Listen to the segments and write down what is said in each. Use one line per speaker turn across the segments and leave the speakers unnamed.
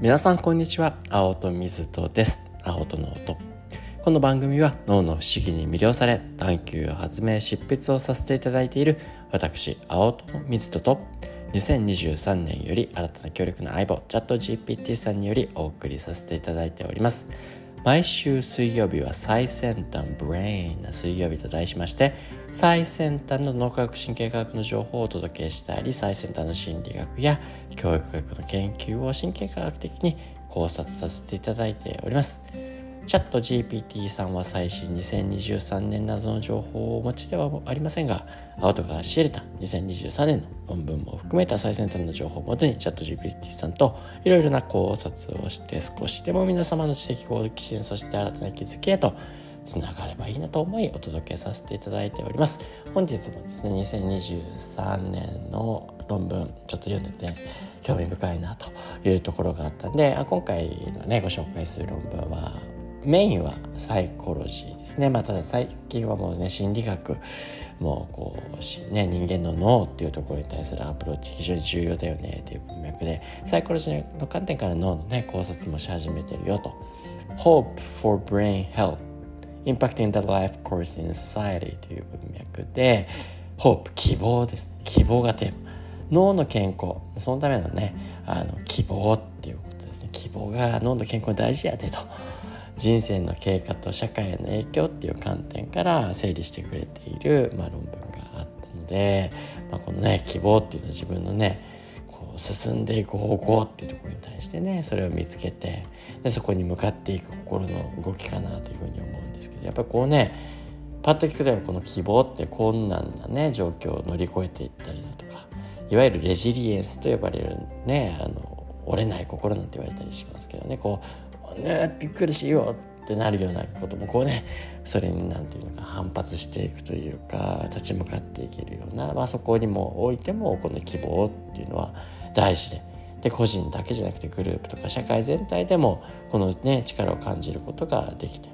皆さんこんにちは。青戸水戸です。青戸の音。この番組は脳の不思議に魅了され探求発明執筆をさせていただいている私青戸水戸と2023年より新たな協力の相棒チャット GPT さんによりお送りさせていただいております。毎週水曜日は最先端ブレインな水曜日と題しまして最先端の脳科学神経科学の情報をお届けしたり最先端の心理学や教育学の研究を神経科学的に考察させていただいております。チャット GPT さんは最新2023年などの情報をお持ちではありませんが、アウトが仕入れた2023年の論文も含めた最先端の情報をもとにチャット GPT さんといろいろな考察をして少しでも皆様の知的好奇心そして新たな気づきへとつながればいいなと思いお届けさせていただいております。本日もですね、2023年の論文ちょっと読んでて興味深いなというところがあったんで、今回のね、ご紹介する論文はメインはサイコロジーですね。まあ、ただ最近はもうね、心理学、もうこう、ね、人間の脳っていうところに対するアプローチ非常に重要だよねっていう文脈で、サイコロジーの観点から脳のね、考察もし始めてるよと。Hope for Brain Health Impacting the Life Course in Society という文脈で、Hope、希望ですね。希望がテーマ。脳の健康、そのためのね、あの希望っていうことですね。希望が脳の健康に大事やでと。人生の経過と社会への影響っていう観点から整理してくれている、まあ、論文があったので、まあ、このね希望っていうのは自分のねこう進んでいく方向っていうところに対してねそれを見つけてでそこに向かっていく心の動きかなというふうに思うんですけどやっぱこうねパッと聞くとこの希望って困難なね状況を乗り越えていったりだとかいわゆるレジリエンスと呼ばれるねあの折れない心なんて言われたりしますけどねこうねびっくりしようってなるようなこともこうねそれに何て言うのか反発していくというか立ち向かっていけるような、まあ、そこにもおいてもこの希望っていうのは大事で。で個人だけじゃなくてグループとか社会全体でもこのね力を感じることができて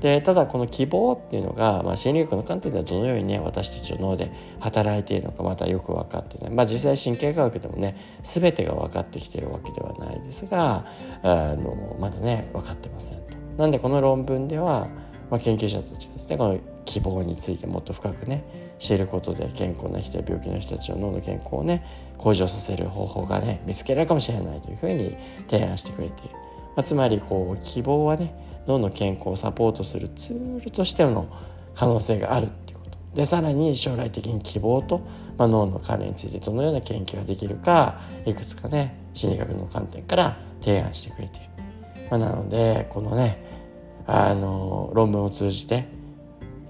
でただこの希望っていうのが、まあ、心理学の観点ではどのようにね私たちの脳で働いているのかまたよく分かってない、まあ、実際神経科学でもね全てが分かってきているわけではないですがあのまだね分かってませんと。なんでこの論文では、まあ、研究者たちがですねこの希望についてもっと深くね知ることで健康な人や病気の人たちの脳の健康をね向上させる方法がね見つけられるかもしれないというふうに提案してくれている。まあ、つまりこう希望はね脳の健康をサポートするツールとしての可能性があるっていうこと。でさらに将来的に希望と、まあ、脳の関連についてどのような研究ができるかいくつかね心理学の観点から提案してくれている、まあ、なのでこのねあの論文を通じて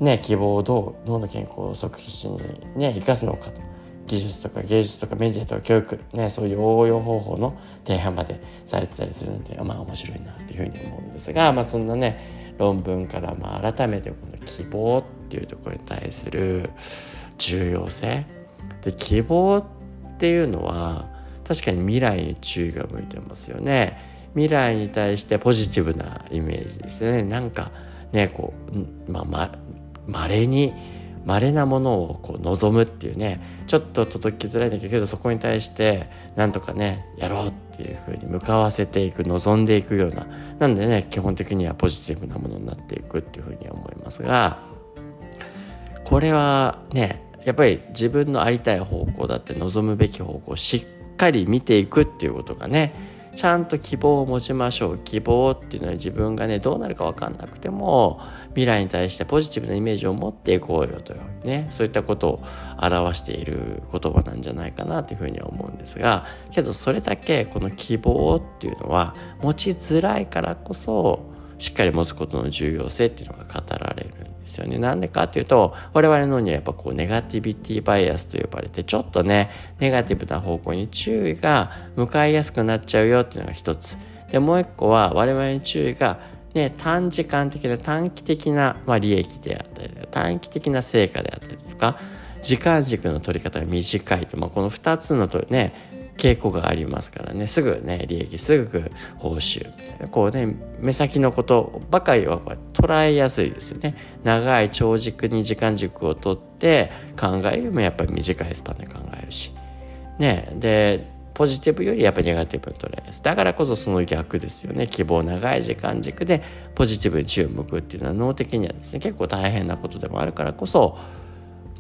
ね希望をどう脳の健康を促進にね生かすのかと。技術とか芸術とかメディアとか教育、ね、そういう応用方法の提案までされてたりするのでまあ面白いなっていうふうに思うんですが、まあ、そんなね論文からまあ改めてこの希望っていうところに対する重要性で希望っていうのは確かに未来に注意が向いてますよね。未来に対してポジティブなイメージですね。なんかねこうまあま稀に稀なものをこう望むっていうねちょっと届きづらいんだけどそこに対してなんとかねやろうっていうふうに向かわせていく望んでいくようななんでね基本的にはポジティブなものになっていくっていうふうに思いますがこれはねやっぱり自分のありたい方向だって望むべき方向をしっかり見ていくっていうことがねちゃんと希望を持ちましょう。希望っていうのは自分がねどうなるか分かんなくても未来に対してポジティブなイメージを持っていこうよというねそういったことを表している言葉なんじゃないかなというふうに思うんですがけどそれだけこの希望っていうのは持ちづらいからこそしっかり持つことの重要性っていうのが語られるですよね。なんでかっていうと、我々のにはやっぱこうネガティビティバイアスと呼ばれて、ちょっとね、ネガティブな方向に注意が向かいやすくなっちゃうよっていうのが一つ。で、もう一個は我々に注意がね、短時間的な短期的な、まあ、利益であったり短期的な成果であったりとか時間軸の取り方が短いと、まあ、この2つのとね傾向がありますからね。すぐね利益すぐ報酬。こうね目先のことばかりは捉えやすいですよね。長い長軸に時間軸をとって考えるよりもやっぱり短いスパンで考えるし。ねでポジティブよりやっぱりネガティブに捉えますだからこそその逆ですよね。希望長い時間軸でポジティブに注目っていうのは脳的にはですね結構大変なことでもあるからこそ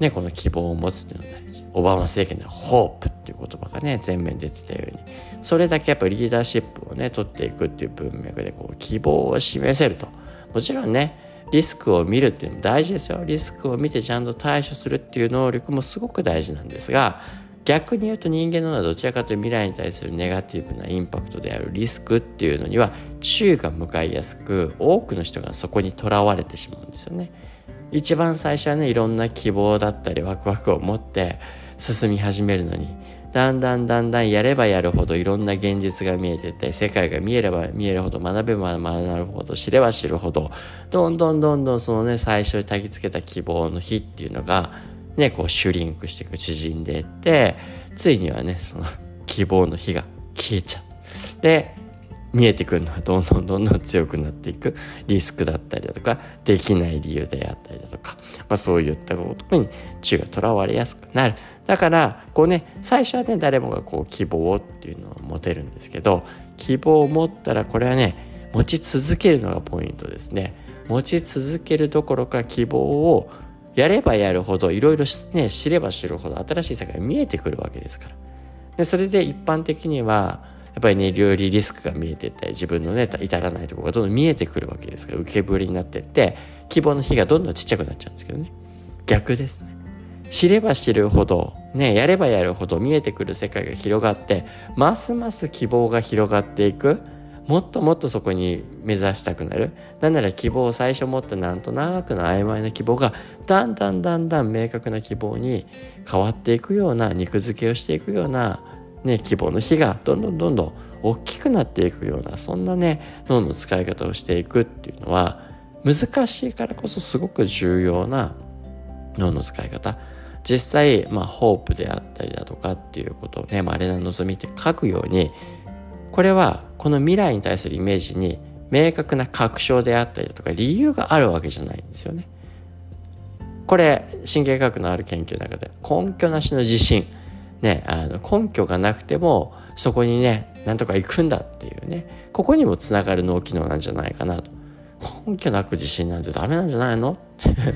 ね、この希望を持つっていうのが大事。オバマ政権ではホープ。いう言葉がね前面に出てたように。それだけやっぱりリーダーシップをね取っていくっていう文脈でこう希望を示せると。もちろんねリスクを見るっていうのも大事ですよ。リスクを見てちゃんと対処するっていう能力もすごく大事なんですが逆に言うと人間の脳はどちらかというと未来に対するネガティブなインパクトであるリスクっていうのには注意が向かいやすく多くの人がそこにとらわれてしまうんですよね。一番最初はねいろんな希望だったりワクワクを持って進み始めるのにだんだんだんだんやればやるほどいろんな現実が見えてって世界が見えれば見えるほど学べば学べるほど知れば知るほどどんどんどんどんそのね最初に焚きつけた希望の火っていうのがねこうシュリンクしていく縮んでいってついにはねその希望の火が消えちゃう。で見えてくるのはどんどんどんどん強くなっていくリスクだったりだとかできない理由であったりだとか、まあ、そういったことに中がとらわれやすくなるだからこうね最初はね誰もがこう希望っていうのを持てるんですけど希望を持ったらこれはね持ち続けるのがポイントですね。持ち続けるどころか希望をやればやるほどいろいろね知れば知るほど新しい世界が見えてくるわけですから。でそれで一般的にはやっぱりねよりリスクが見えてって自分のね至らないところがどんどん見えてくるわけですから受けぶりになってって希望の火がどんどんちっちゃくなっちゃうんですけどね。逆ですね。知れば知るほどねやればやるほど見えてくる世界が広がってますます希望が広がっていく。もっともっとそこに目指したくなる。なんなら希望を最初持ったなんとなくの曖昧な希望がだんだんだんだん明確な希望に変わっていくような肉付けをしていくようなね、希望の火がどんどんどんどん大きくなっていくようなそんなね脳の使い方をしていくっていうのは難しいからこそすごく重要な脳の使い方。実際、まあ、ホープであったりだとかっていうことをね、まあ、れな望みって書くようにこれはこの未来に対するイメージに明確な確証であったりだとか理由があるわけじゃないんですよね。これ神経科学のある研究の中で根拠なしの自信。ね、あの根拠がなくてもそこにねなんとか行くんだっていうね。ここにもつながる脳機能なんじゃないかなと。根拠なく自信なんてダメなんじゃないの？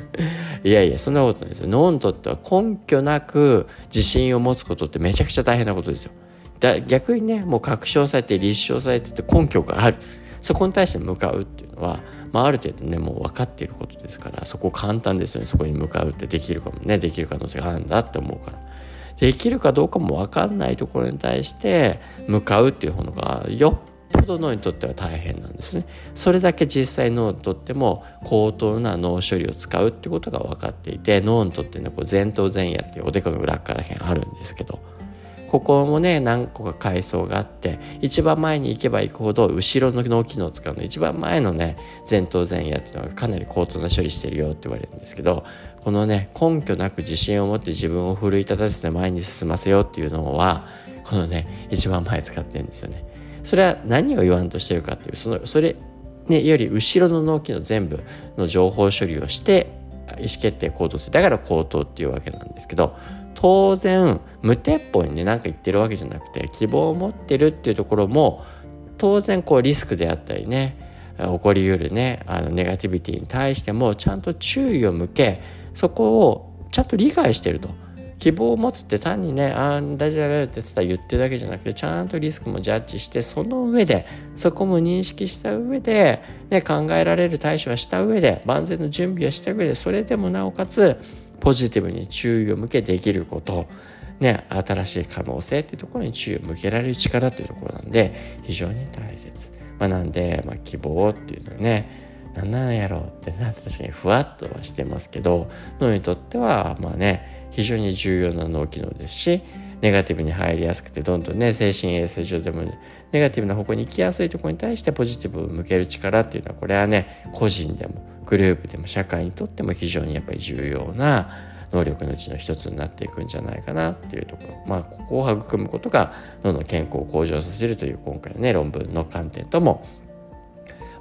いやいやそんなことないですよ。脳にとっては根拠なく自信を持つことってめちゃくちゃ大変なことですよ。だ逆にねもう確証されて立証されてて根拠がある。そこに対して向かうっていうのは、まあ、ある程度ねもう分かっていることですからそこ簡単ですよね。そこに向かうってできるかもね。できる可能性があるんだって思うから。できるかどうかも分かんないところに対して向かうっていうのがよ。っぽど脳にとっては大変なんですね。それだけ実際脳にとっても高等な脳処理を使うってことが分かっていて脳にとってのこう前頭前野っていうおでこの裏からへんあるんですけどここもね何個か階層があって一番前に行けば行くほど後ろの脳機能を使うの一番前のね前頭前野っていうのがかなり高等な処理してるよって言われるんですけどこのね根拠なく自信を持って自分を奮い立たせて前に進ませようっていうのはこのね一番前使ってるんですよね。それは何を言わんとしてるかっていうそのそれねより後ろの脳機能全部の情報処理をして意思決定行動するだから行動っていうわけなんですけど当然無鉄砲にね何か言ってるわけじゃなくて希望を持ってるっていうところも当然こうリスクであったりね起こりうるねあのネガティビティに対してもちゃんと注意を向けそこをちゃんと理解してると。希望を持つって単にねああ大丈夫ってただ言ってるだけじゃなくてちゃんとリスクもジャッジしてその上でそこも認識した上で、ね、考えられる対処はした上で万全の準備はした上でそれでもなおかつポジティブに注意を向けできることね、新しい可能性っていうところに注意を向けられる力っていうところなんで非常に大切。まあ、なんで、まあ、希望っていうのはね何なんやろうってな確かにふわっとはしてますけど脳にとってはまあね非常に重要な脳機能ですしネガティブに入りやすくてどんどんね精神衛生上でも、ネガティブな方向に行きやすいところに対してポジティブを向ける力っていうのはこれはね個人でもグループでも社会にとっても非常にやっぱり重要な能力のうちの一つになっていくんじゃないかなっていうところ。まあここを育むことが脳の健康を向上させるという今回のね論文の観点とも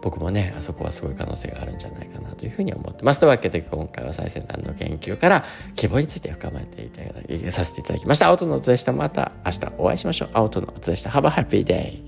僕もねあそこはすごい可能性があるんじゃないかなというふうに思ってます。というわけで今回は最先端の研究から希望について深めていただきさせていただきました。青との音でした。また明日お会いしましょう。青との音でした。Have a happy day!